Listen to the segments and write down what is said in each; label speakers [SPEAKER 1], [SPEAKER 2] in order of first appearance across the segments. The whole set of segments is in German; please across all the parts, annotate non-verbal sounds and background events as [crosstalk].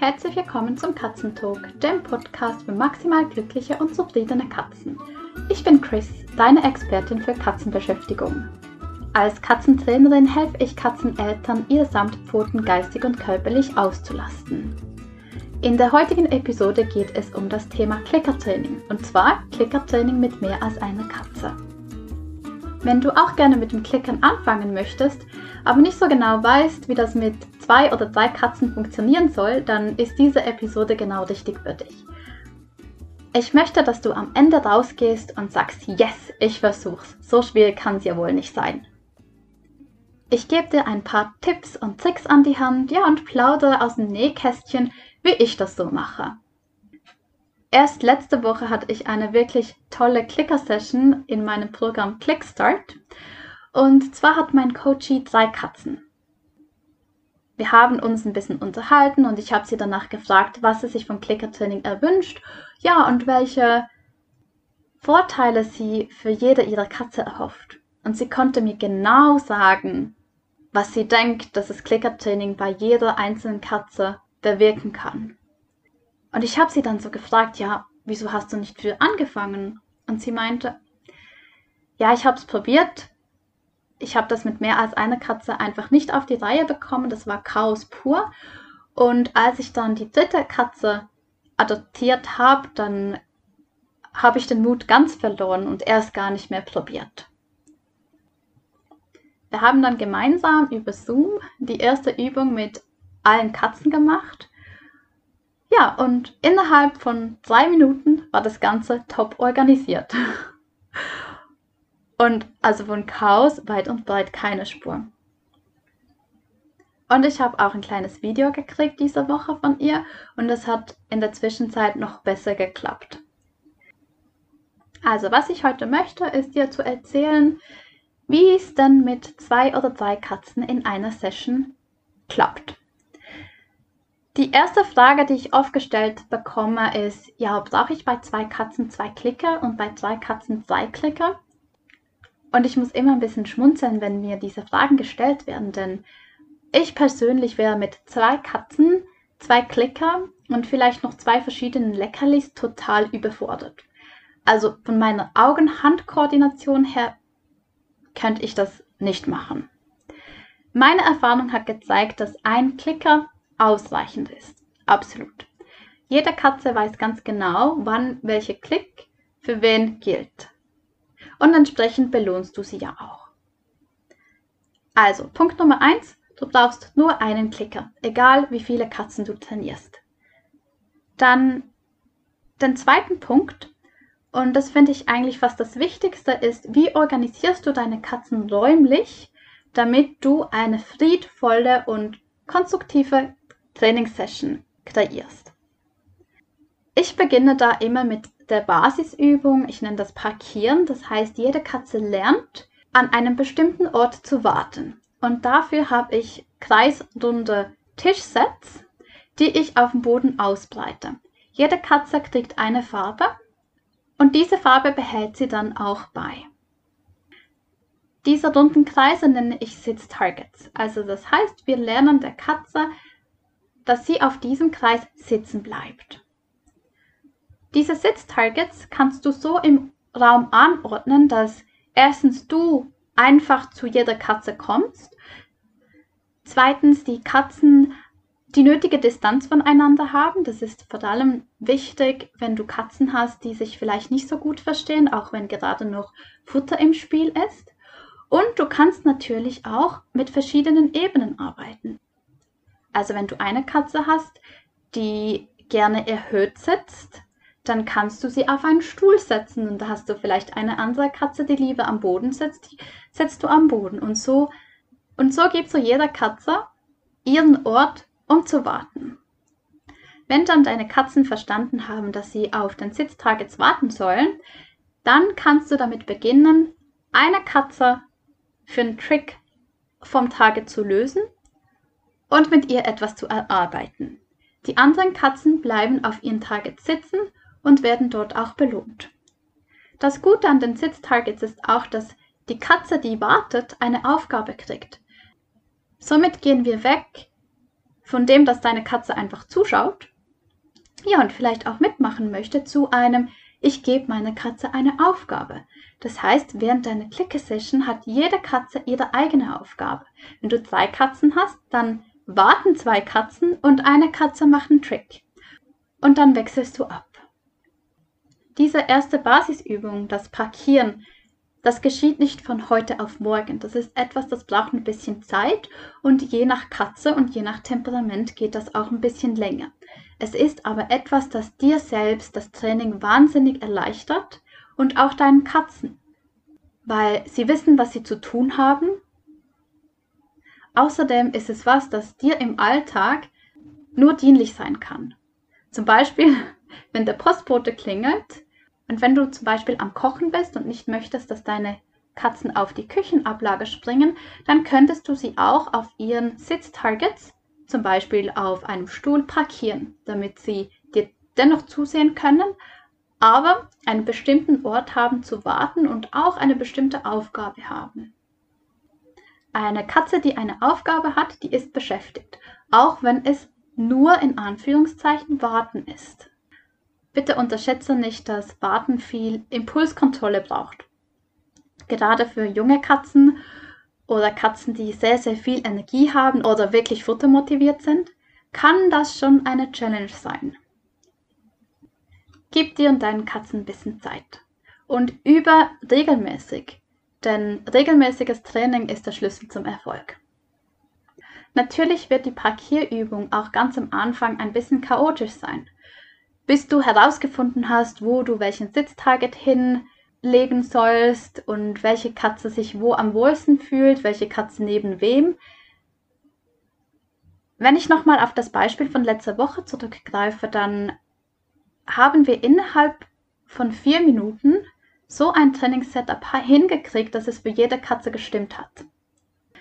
[SPEAKER 1] Herzlich willkommen zum Katzentalk, dem Podcast für maximal glückliche und zufriedene Katzen. Ich bin Chris, deine Expertin für Katzenbeschäftigung. Als Katzentrainerin helfe ich Katzeneltern, ihre Samtpfoten geistig und körperlich auszulasten. In der heutigen Episode geht es um das Thema Klickertraining und zwar Klickertraining mit mehr als einer Katze. Wenn du auch gerne mit dem Klickern anfangen möchtest, aber nicht so genau weißt, wie das mit zwei oder drei Katzen funktionieren soll, dann ist diese Episode genau richtig für dich. Ich möchte, dass du am Ende rausgehst und sagst, yes, ich versuch's. So schwierig kann es ja wohl nicht sein. Ich gebe dir ein paar Tipps und Tricks an die Hand, ja, und plaudere aus dem Nähkästchen, wie ich das so mache. Erst letzte Woche hatte ich eine wirklich tolle Clicker-Session in meinem Programm Clickstart. Und zwar hat mein Coachie drei Katzen. Wir haben uns ein bisschen unterhalten und ich habe sie danach gefragt, was sie sich vom Clicker-Training erwünscht, ja, und welche Vorteile sie für jede ihrer Katze erhofft. Und sie konnte mir genau sagen, was sie denkt, dass das Clicker-Training bei jeder einzelnen Katze bewirken kann. Und ich habe sie dann so gefragt, ja, wieso hast du nicht früher angefangen? Und sie meinte, ja, ich habe es probiert. Ich habe das mit mehr als einer Katze einfach nicht auf die Reihe bekommen. Das war Chaos pur. Und als ich dann die dritte Katze adoptiert habe, dann habe ich den Mut ganz verloren und erst gar nicht mehr probiert. Wir haben dann gemeinsam über Zoom die erste Übung mit allen Katzen gemacht ja, und innerhalb von drei Minuten war das Ganze top organisiert. [laughs] Und also von Chaos weit und breit keine Spur. Und ich habe auch ein kleines Video gekriegt diese Woche von ihr und es hat in der Zwischenzeit noch besser geklappt. Also was ich heute möchte, ist dir zu erzählen, wie es denn mit zwei oder drei Katzen in einer Session klappt. Die erste Frage, die ich oft gestellt bekomme, ist, ja, brauche ich bei zwei Katzen zwei Klicker und bei zwei Katzen zwei Klicker? Und ich muss immer ein bisschen schmunzeln, wenn mir diese Fragen gestellt werden, denn ich persönlich wäre mit zwei Katzen, zwei Klicker und vielleicht noch zwei verschiedenen Leckerlis total überfordert. Also von meiner Augen-Hand-Koordination her könnte ich das nicht machen. Meine Erfahrung hat gezeigt, dass ein Klicker ausreichend ist. Absolut. Jede Katze weiß ganz genau, wann welcher Klick für wen gilt. Und entsprechend belohnst du sie ja auch. Also, Punkt Nummer eins: du brauchst nur einen Klicker, egal wie viele Katzen du trainierst. Dann den zweiten Punkt, und das finde ich eigentlich fast das Wichtigste, ist, wie organisierst du deine Katzen räumlich, damit du eine friedvolle und konstruktive Trainingssession kreierst. Ich beginne da immer mit der Basisübung, ich nenne das Parkieren, das heißt, jede Katze lernt, an einem bestimmten Ort zu warten. Und dafür habe ich kreisrunde Tischsets, die ich auf dem Boden ausbreite. Jede Katze kriegt eine Farbe und diese Farbe behält sie dann auch bei. Diese runden Kreise nenne ich Sitztargets. Also das heißt, wir lernen der Katze dass sie auf diesem Kreis sitzen bleibt. Diese Sitztargets kannst du so im Raum anordnen, dass erstens du einfach zu jeder Katze kommst, zweitens die Katzen die nötige Distanz voneinander haben. Das ist vor allem wichtig, wenn du Katzen hast, die sich vielleicht nicht so gut verstehen, auch wenn gerade noch Futter im Spiel ist. Und du kannst natürlich auch mit verschiedenen Ebenen arbeiten. Also wenn du eine Katze hast, die gerne erhöht sitzt, dann kannst du sie auf einen Stuhl setzen und da hast du vielleicht eine andere Katze, die lieber am Boden sitzt, die setzt du am Boden und so und so gibst du jeder Katze ihren Ort, um zu warten. Wenn dann deine Katzen verstanden haben, dass sie auf den Sitztargets warten sollen, dann kannst du damit beginnen, eine Katze für einen Trick vom Target zu lösen und mit ihr etwas zu erarbeiten. Die anderen Katzen bleiben auf ihren Targets sitzen und werden dort auch belohnt. Das Gute an den Sitztargets ist auch, dass die Katze, die wartet, eine Aufgabe kriegt. Somit gehen wir weg von dem, dass deine Katze einfach zuschaut, ja, und vielleicht auch mitmachen möchte, zu einem, ich gebe meiner Katze eine Aufgabe. Das heißt, während deiner Clicker-Session hat jede Katze ihre eigene Aufgabe. Wenn du zwei Katzen hast, dann warten zwei Katzen und eine Katze macht einen Trick. Und dann wechselst du ab. Diese erste Basisübung, das Parkieren, das geschieht nicht von heute auf morgen. Das ist etwas, das braucht ein bisschen Zeit und je nach Katze und je nach Temperament geht das auch ein bisschen länger. Es ist aber etwas, das dir selbst das Training wahnsinnig erleichtert und auch deinen Katzen, weil sie wissen, was sie zu tun haben. Außerdem ist es was, das dir im Alltag nur dienlich sein kann. Zum Beispiel, wenn der Postbote klingelt und wenn du zum Beispiel am Kochen bist und nicht möchtest, dass deine Katzen auf die Küchenablage springen, dann könntest du sie auch auf ihren Sitztargets, zum Beispiel auf einem Stuhl, parkieren, damit sie dir dennoch zusehen können, aber einen bestimmten Ort haben zu warten und auch eine bestimmte Aufgabe haben. Eine Katze, die eine Aufgabe hat, die ist beschäftigt, auch wenn es nur in Anführungszeichen warten ist. Bitte unterschätze nicht, dass Warten viel Impulskontrolle braucht. Gerade für junge Katzen oder Katzen, die sehr, sehr viel Energie haben oder wirklich futtermotiviert sind, kann das schon eine Challenge sein. Gib dir und deinen Katzen ein bisschen Zeit und übe regelmäßig, denn regelmäßiges Training ist der Schlüssel zum Erfolg. Natürlich wird die Parkierübung auch ganz am Anfang ein bisschen chaotisch sein bis du herausgefunden hast, wo du welchen Sitztarget hinlegen sollst und welche Katze sich wo am wohlsten fühlt, welche Katze neben wem. Wenn ich nochmal auf das Beispiel von letzter Woche zurückgreife, dann haben wir innerhalb von vier Minuten so ein Trainingssetup hingekriegt, dass es für jede Katze gestimmt hat.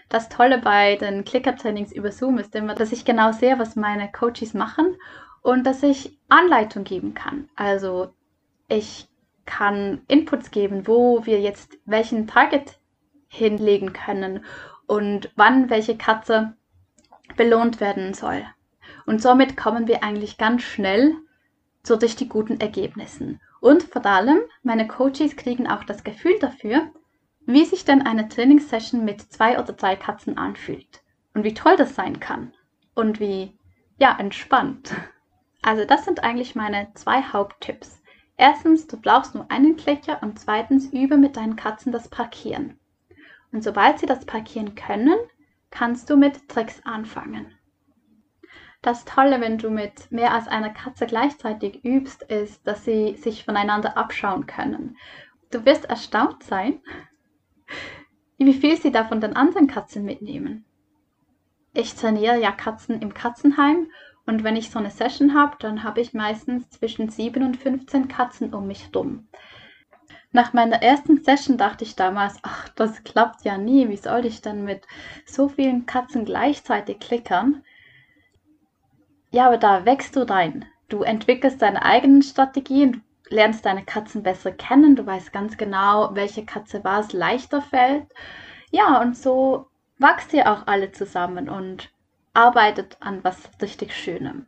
[SPEAKER 1] Das Tolle bei den Clicker-Trainings über Zoom ist immer, dass ich genau sehe, was meine Coaches machen und dass ich Anleitung geben kann. Also ich kann Inputs geben, wo wir jetzt welchen Target hinlegen können und wann welche Katze belohnt werden soll. Und somit kommen wir eigentlich ganz schnell zu richtig guten Ergebnissen. Und vor allem, meine Coaches kriegen auch das Gefühl dafür, wie sich denn eine Trainingssession mit zwei oder drei Katzen anfühlt. Und wie toll das sein kann. Und wie, ja, entspannt. Also das sind eigentlich meine zwei Haupttipps. Erstens, du brauchst nur einen Klicker und zweitens, übe mit deinen Katzen das Parkieren. Und sobald sie das Parkieren können, kannst du mit Tricks anfangen. Das Tolle, wenn du mit mehr als einer Katze gleichzeitig übst, ist, dass sie sich voneinander abschauen können. Du wirst erstaunt sein, [laughs] wie viel sie davon den anderen Katzen mitnehmen. Ich trainiere ja Katzen im Katzenheim und wenn ich so eine Session habe, dann habe ich meistens zwischen 7 und 15 Katzen um mich rum. Nach meiner ersten Session dachte ich damals, ach, das klappt ja nie. Wie soll ich denn mit so vielen Katzen gleichzeitig klickern? Ja, aber da wächst du rein. Du entwickelst deine eigenen Strategien, du lernst deine Katzen besser kennen, du weißt ganz genau, welche Katze was leichter fällt. Ja, und so wachst ihr auch alle zusammen und arbeitet an was richtig Schönem.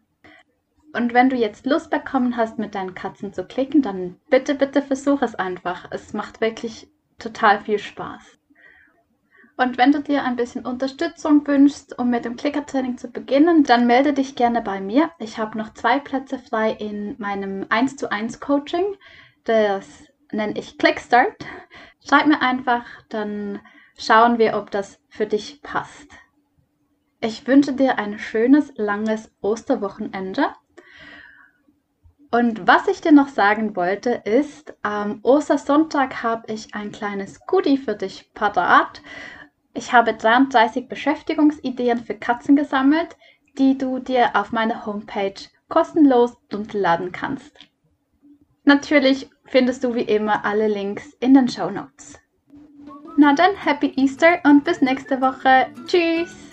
[SPEAKER 1] Und wenn du jetzt Lust bekommen hast, mit deinen Katzen zu klicken, dann bitte, bitte versuch es einfach. Es macht wirklich total viel Spaß. Und wenn du dir ein bisschen Unterstützung wünschst, um mit dem Klickertraining zu beginnen, dann melde dich gerne bei mir. Ich habe noch zwei Plätze frei in meinem 1 zu 1 Coaching. Das nenne ich Clickstart. Schreib mir einfach, dann schauen wir, ob das für dich passt. Ich wünsche dir ein schönes, langes Osterwochenende. Und was ich dir noch sagen wollte, ist, am Ostersonntag habe ich ein kleines Goodie für dich parat. Ich habe 33 Beschäftigungsideen für Katzen gesammelt, die du dir auf meiner Homepage kostenlos runterladen kannst. Natürlich findest du wie immer alle Links in den Show Notes. Na dann, Happy Easter und bis nächste Woche. Tschüss!